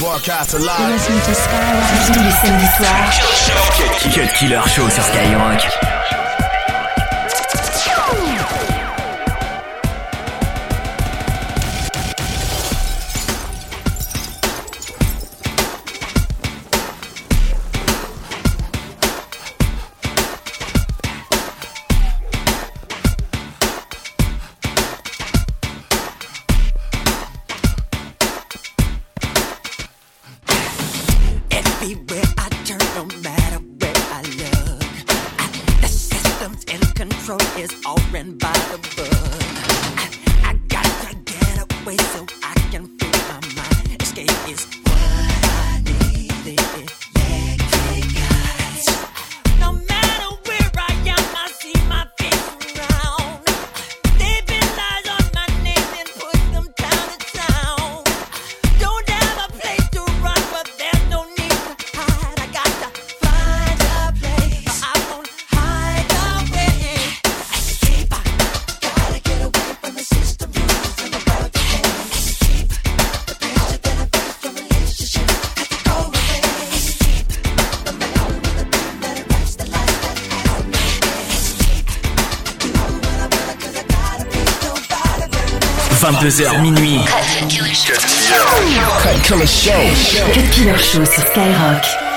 Broadcast live. Tous les samedis soirs. Cut Killer Show sur Skyrock. control is all ran by the book. I, I got to get away so I can free my mind. Escape is what I need. 22h minuit. Cut Killer Show. Cut Killer Show sur Skyrock.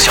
See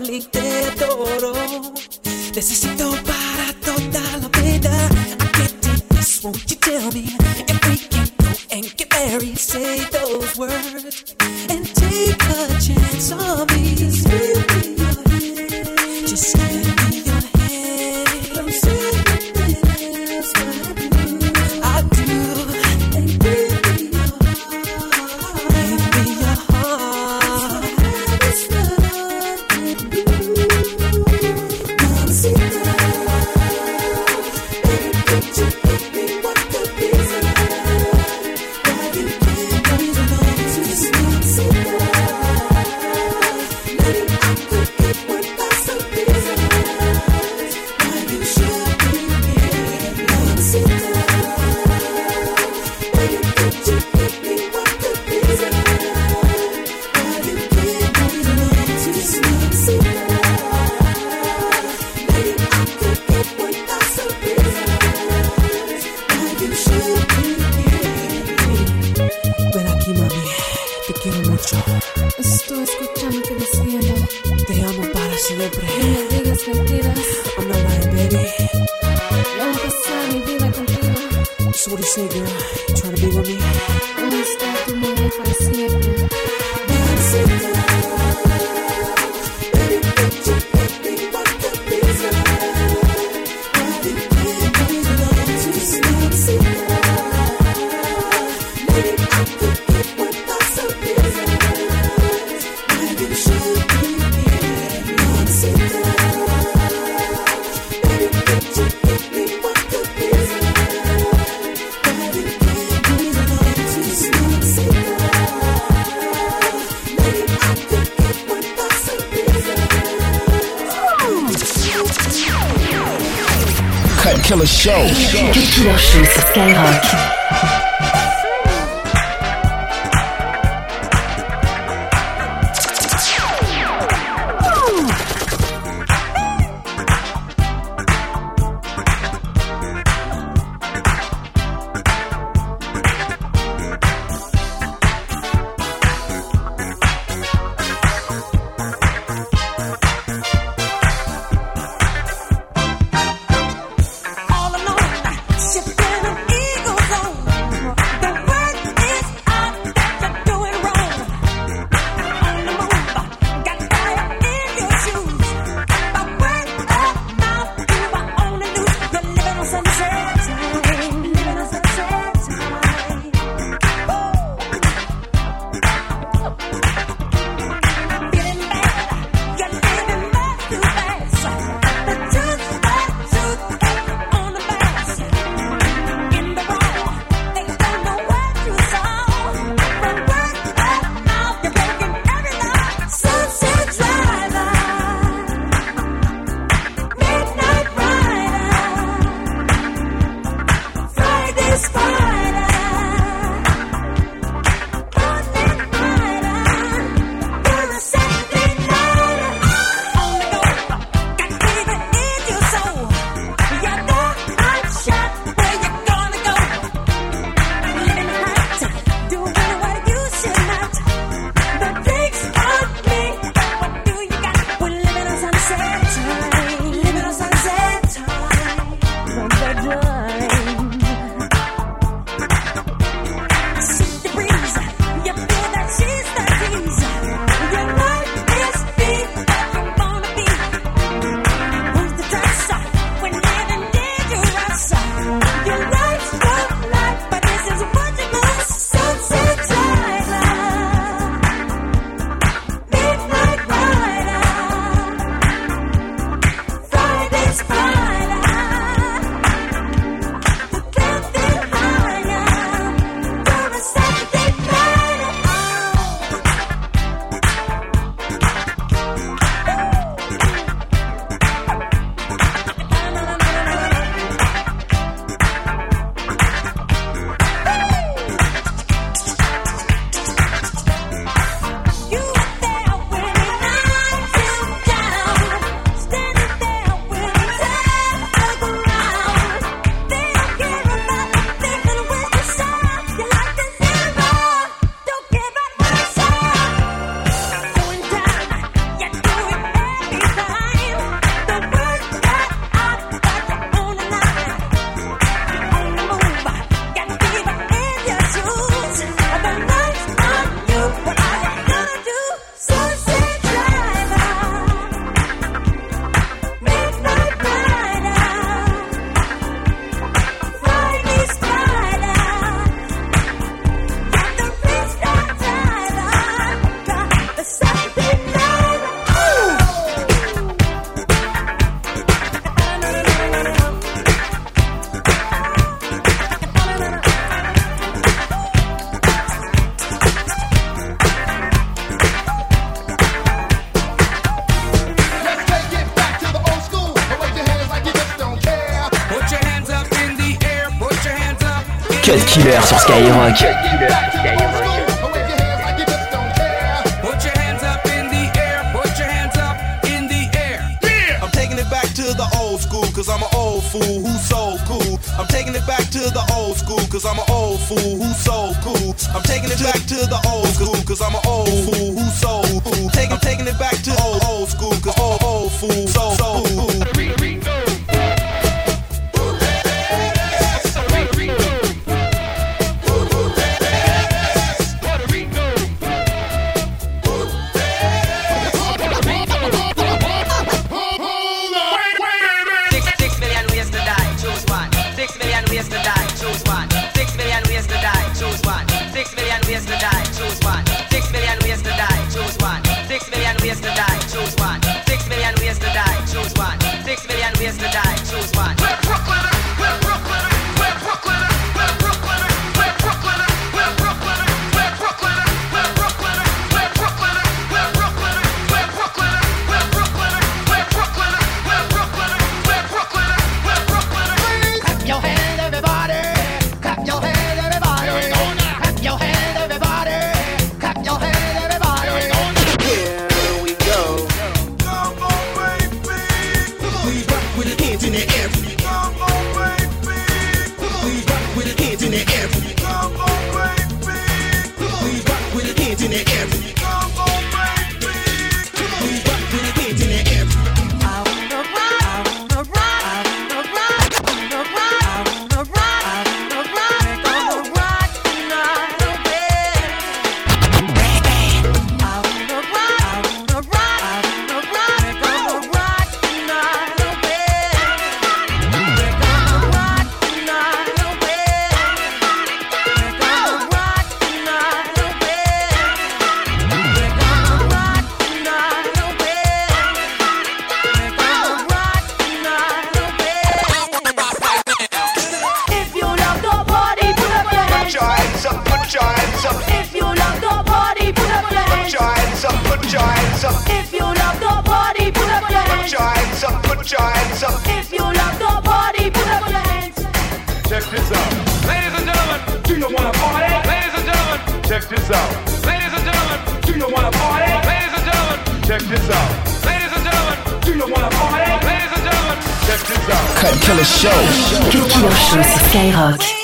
olite adoro. Necesito para toda la vida. I can't do this, won't you tell me? Every what he said, girl. Try to be with me. Will you stop the moment if I snap killer show. Killer show sur Skyrock. Sur Skyrock. cause I'm an old fool who's so cool. I'm taking it back to the old school, cause I'm an old fool who's so cool. I'm taking it back to the old school, cause I'm an old fool who's so cool. Taking, taking it back to old, old school, cause old, old fool Cut Killer Show. Show.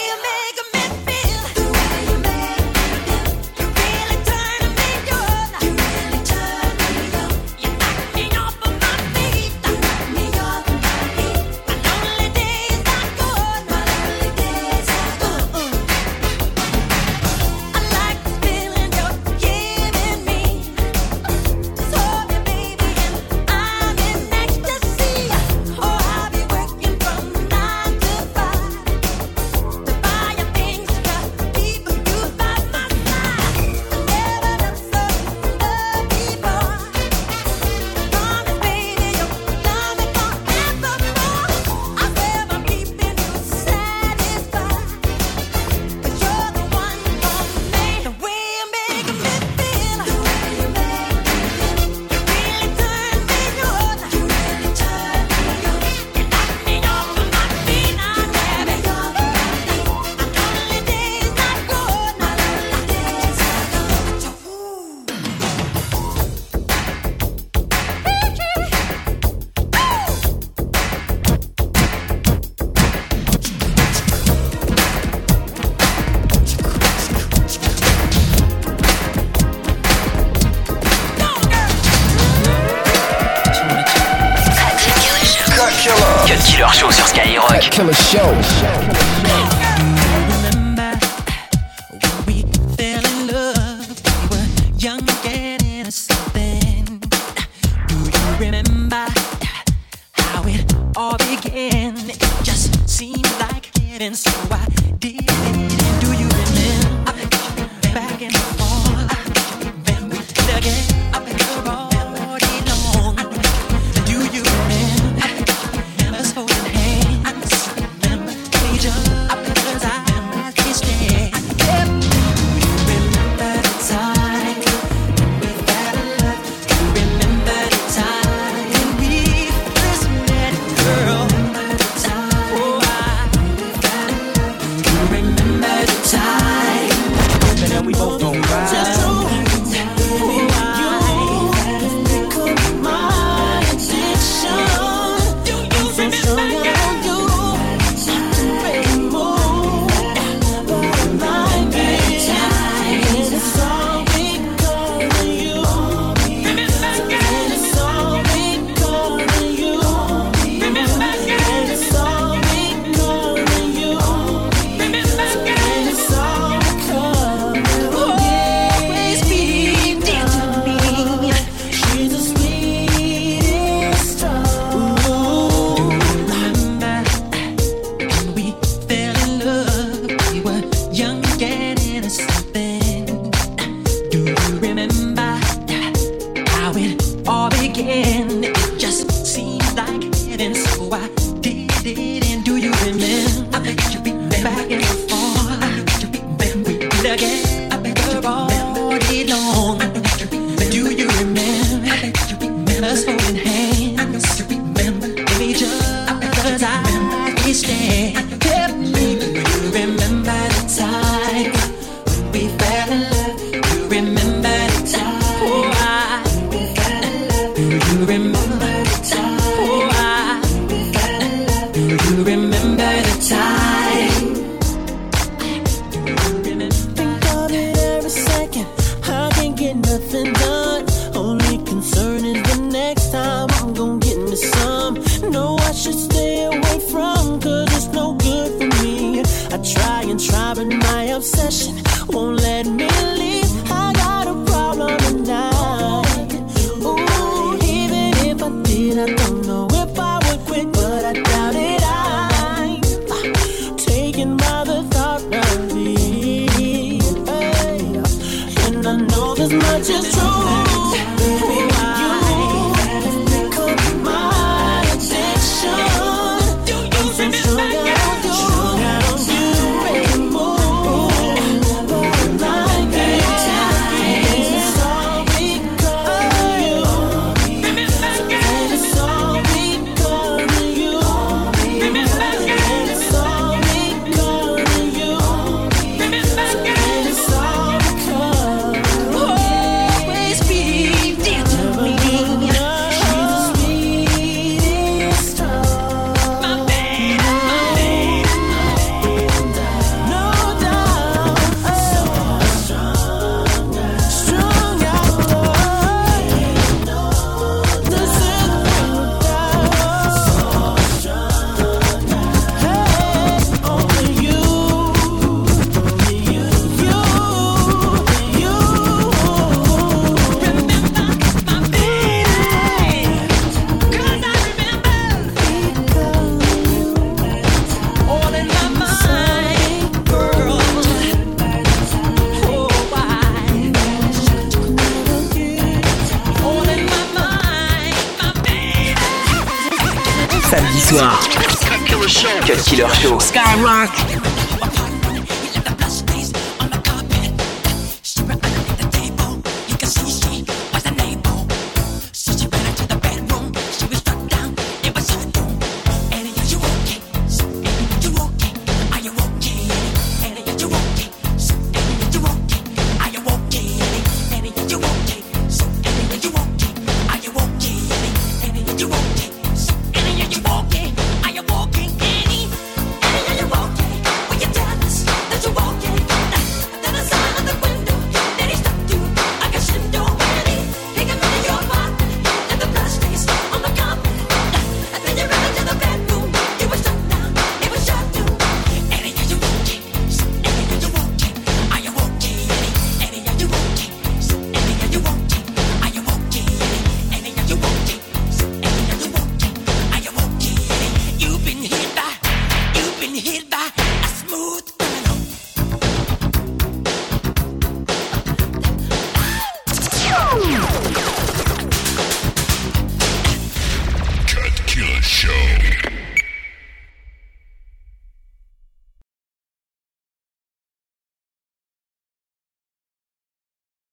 Killer Show.